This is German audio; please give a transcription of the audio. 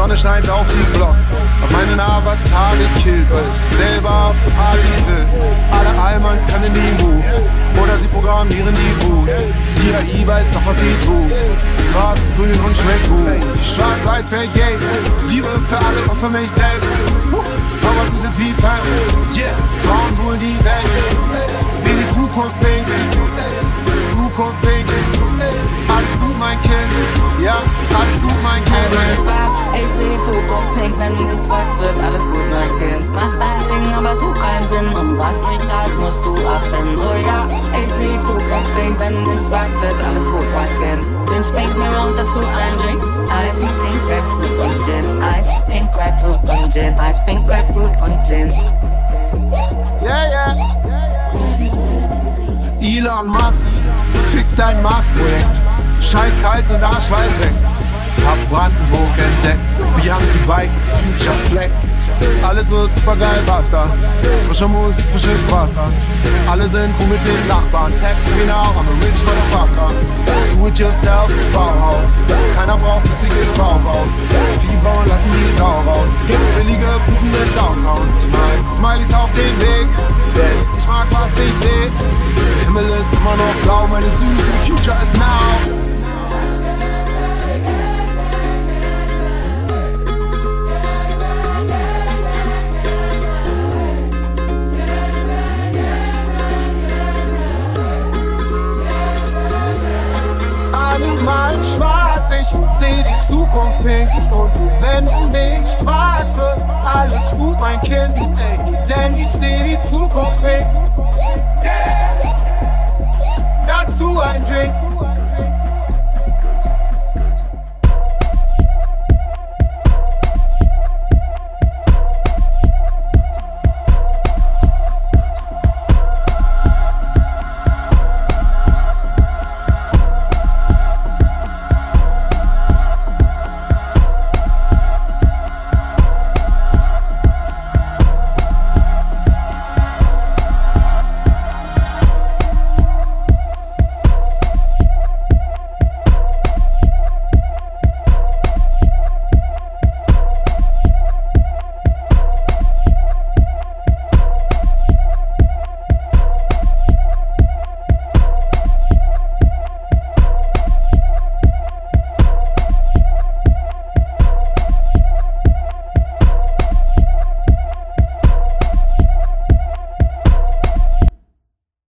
Sonne scheint auf die Blocks. Hab meinen Avatar gekillt, weil ich selber auf die Party will. Alle Allmanns können die Moves. Oder sie programmieren die Boots. Die AI weiß noch, was sie tut. Das Gras ist grün und schmeckt gut. Schwarz-Weiß fällt gay. Liebe für alle und für mich selbst. Power to the people. Yeah, Frauen holen die Welt. Seh die Zukunft pink. Wenn dich fragst, wird alles gut, mein Kind. Mach dein Ding, aber such keinen Sinn. Und was nicht da ist, musst du abfinden. Oh ja, ich seh die Zukunft pink. Wenn du dich wird alles gut, mein Kind. Bin spink mir und dazu ein Drink. Eis, Pink Grapefruit und Gin. Eis, Pink Grapefruit und Gin. Eis, Pink Grapefruit und Gin. Yeah, yeah. Elon Musk, fick dein Mars-Projekt. Scheiß kalt und arschweit weg. Bianchi Bikes, Future Flag. Alles wird super geil, Basta. Frische Musik, frisches Wasser. Alle sind cool mit den Nachbarn. Text me now, I'm a rich motherfucker. Do it yourself, Bauhaus. Keiner braucht bissige Baubaus. Vieh bauen lassen die Sau raus. Gibt billige Puppen in Downtown. Ich mein, Smileys auf den Weg. Denn ich mag, was ich seh. Der Himmel ist immer noch blau, meine süße Future is now. Schwarz, ich seh die Zukunft pink. Und wenn du mich fragst, wird alles gut, mein Kind. Ey, denn ich seh die Zukunft pink.